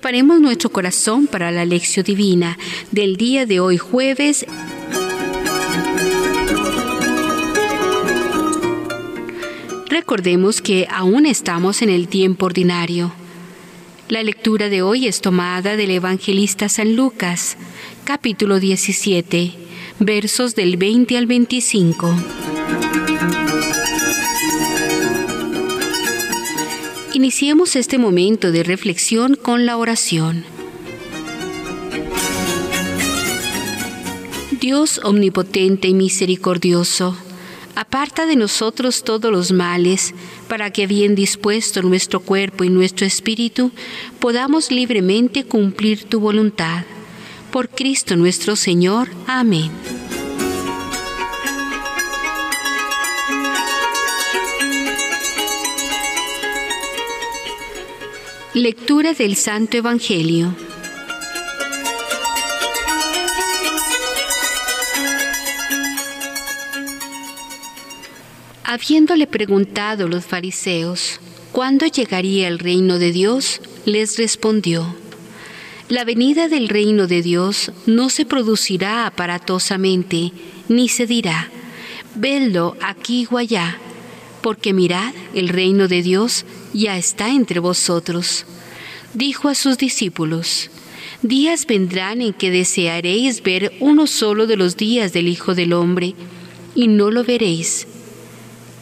Preparemos nuestro corazón para la lección divina del día de hoy jueves. Recordemos que aún estamos en el tiempo ordinario. La lectura de hoy es tomada del evangelista San Lucas, capítulo 17, versos del 20 al 25. Iniciemos este momento de reflexión con la oración. Dios omnipotente y misericordioso, aparta de nosotros todos los males, para que bien dispuesto nuestro cuerpo y nuestro espíritu, podamos libremente cumplir tu voluntad. Por Cristo nuestro Señor. Amén. Lectura del Santo Evangelio. Habiéndole preguntado los fariseos cuándo llegaría el reino de Dios, les respondió, La venida del reino de Dios no se producirá aparatosamente, ni se dirá, vedlo aquí o allá porque mirad, el reino de Dios ya está entre vosotros. Dijo a sus discípulos, Días vendrán en que desearéis ver uno solo de los días del Hijo del Hombre, y no lo veréis.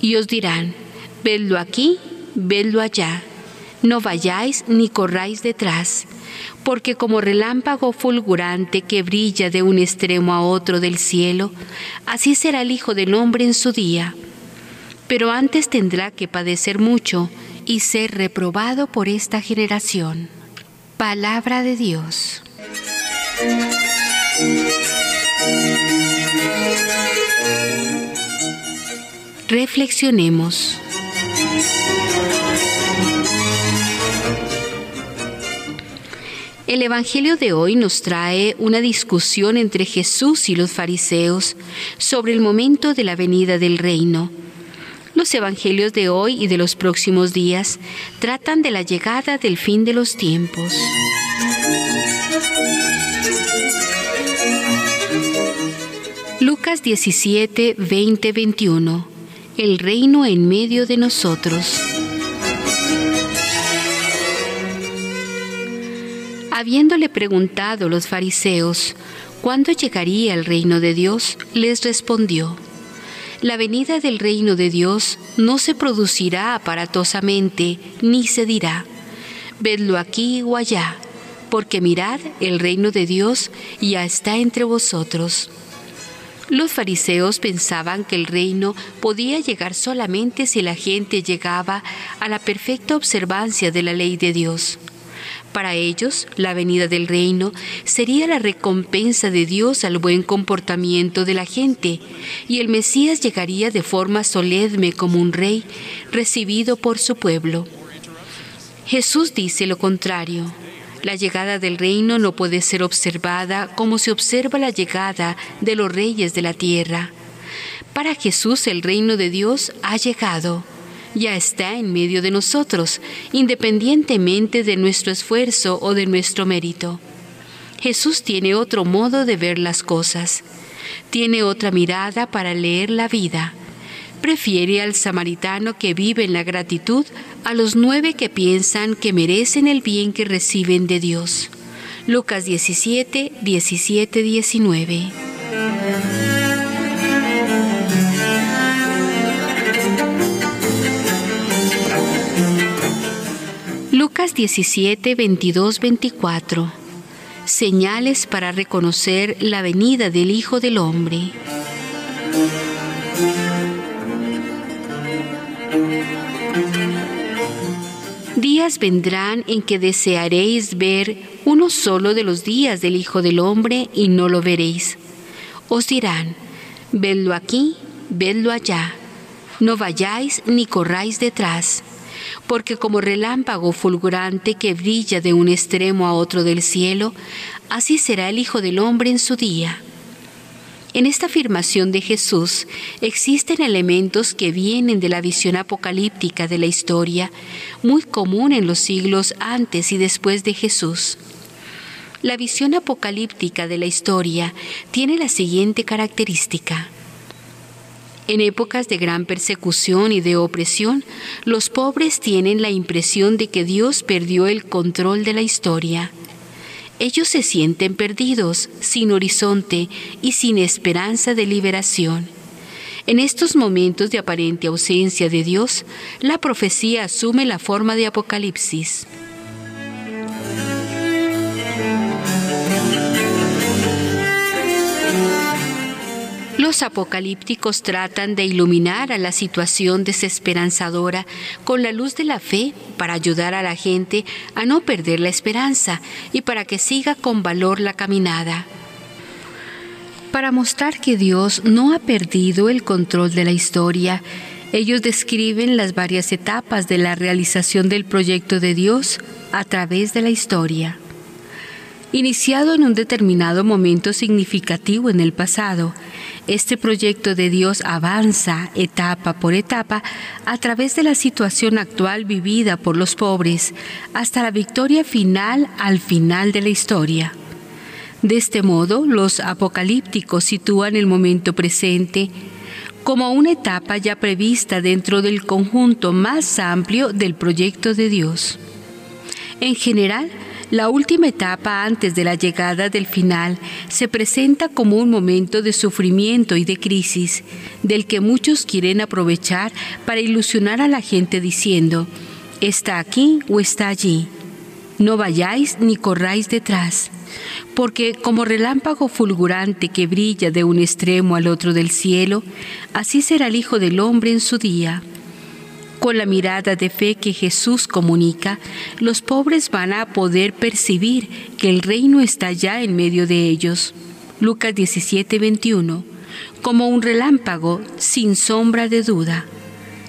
Y os dirán, vedlo aquí, vedlo allá, no vayáis ni corráis detrás, porque como relámpago fulgurante que brilla de un extremo a otro del cielo, así será el Hijo del Hombre en su día pero antes tendrá que padecer mucho y ser reprobado por esta generación. Palabra de Dios. Reflexionemos. El Evangelio de hoy nos trae una discusión entre Jesús y los fariseos sobre el momento de la venida del reino los evangelios de hoy y de los próximos días tratan de la llegada del fin de los tiempos. Lucas 17, 20, 21. El reino en medio de nosotros. Habiéndole preguntado los fariseos cuándo llegaría el reino de Dios, les respondió, la venida del reino de Dios no se producirá aparatosamente, ni se dirá, vedlo aquí o allá, porque mirad, el reino de Dios ya está entre vosotros. Los fariseos pensaban que el reino podía llegar solamente si la gente llegaba a la perfecta observancia de la ley de Dios. Para ellos, la venida del reino sería la recompensa de Dios al buen comportamiento de la gente, y el Mesías llegaría de forma solemne como un rey recibido por su pueblo. Jesús dice lo contrario. La llegada del reino no puede ser observada como se observa la llegada de los reyes de la tierra. Para Jesús el reino de Dios ha llegado ya está en medio de nosotros, independientemente de nuestro esfuerzo o de nuestro mérito. Jesús tiene otro modo de ver las cosas, tiene otra mirada para leer la vida. Prefiere al samaritano que vive en la gratitud a los nueve que piensan que merecen el bien que reciben de Dios. Lucas 17, 17, 19. Lucas 17, 22, 24. Señales para reconocer la venida del Hijo del Hombre. Días vendrán en que desearéis ver uno solo de los días del Hijo del Hombre y no lo veréis. Os dirán, vedlo aquí, vedlo allá. No vayáis ni corráis detrás porque como relámpago fulgurante que brilla de un extremo a otro del cielo, así será el Hijo del Hombre en su día. En esta afirmación de Jesús existen elementos que vienen de la visión apocalíptica de la historia, muy común en los siglos antes y después de Jesús. La visión apocalíptica de la historia tiene la siguiente característica. En épocas de gran persecución y de opresión, los pobres tienen la impresión de que Dios perdió el control de la historia. Ellos se sienten perdidos, sin horizonte y sin esperanza de liberación. En estos momentos de aparente ausencia de Dios, la profecía asume la forma de Apocalipsis. Los apocalípticos tratan de iluminar a la situación desesperanzadora con la luz de la fe para ayudar a la gente a no perder la esperanza y para que siga con valor la caminada. Para mostrar que Dios no ha perdido el control de la historia, ellos describen las varias etapas de la realización del proyecto de Dios a través de la historia. Iniciado en un determinado momento significativo en el pasado, este proyecto de Dios avanza etapa por etapa a través de la situación actual vivida por los pobres hasta la victoria final al final de la historia. De este modo, los apocalípticos sitúan el momento presente como una etapa ya prevista dentro del conjunto más amplio del proyecto de Dios. En general, la última etapa antes de la llegada del final se presenta como un momento de sufrimiento y de crisis, del que muchos quieren aprovechar para ilusionar a la gente diciendo, está aquí o está allí. No vayáis ni corráis detrás, porque como relámpago fulgurante que brilla de un extremo al otro del cielo, así será el Hijo del Hombre en su día. Con la mirada de fe que Jesús comunica, los pobres van a poder percibir que el reino está ya en medio de ellos. Lucas 17, 21. Como un relámpago, sin sombra de duda.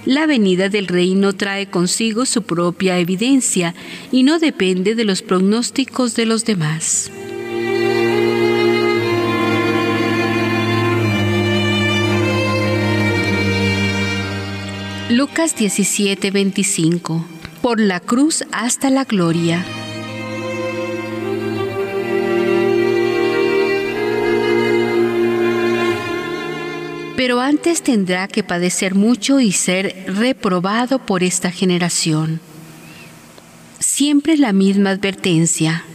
La venida del reino trae consigo su propia evidencia y no depende de los pronósticos de los demás. Lucas 17, 25. Por la cruz hasta la gloria. Pero antes tendrá que padecer mucho y ser reprobado por esta generación. Siempre la misma advertencia.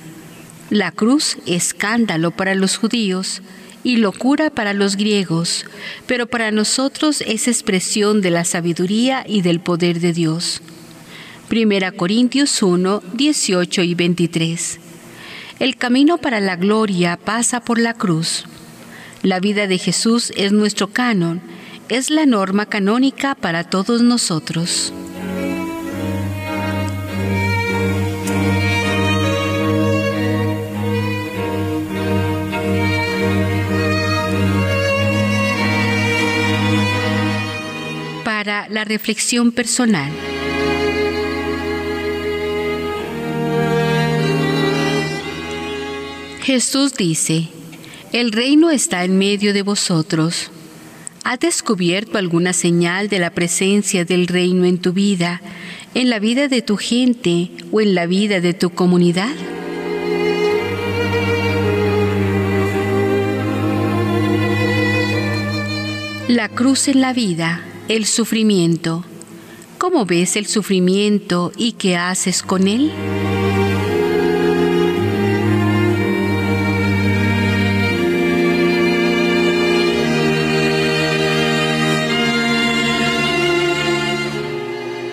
La cruz, escándalo para los judíos, y locura para los griegos, pero para nosotros es expresión de la sabiduría y del poder de Dios. Primera Corintios 1, 18 y 23. El camino para la gloria pasa por la cruz. La vida de Jesús es nuestro canon, es la norma canónica para todos nosotros. La reflexión personal. Jesús dice, el reino está en medio de vosotros. ¿Has descubierto alguna señal de la presencia del reino en tu vida, en la vida de tu gente o en la vida de tu comunidad? La cruz en la vida el sufrimiento. ¿Cómo ves el sufrimiento y qué haces con él?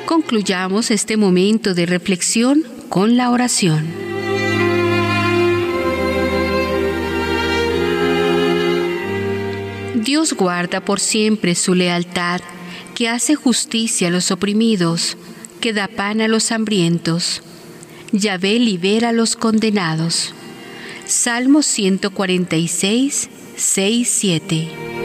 Concluyamos este momento de reflexión con la oración. Dios guarda por siempre su lealtad que hace justicia a los oprimidos, que da pan a los hambrientos. Yahvé libera a los condenados. Salmo 146, 6, 7.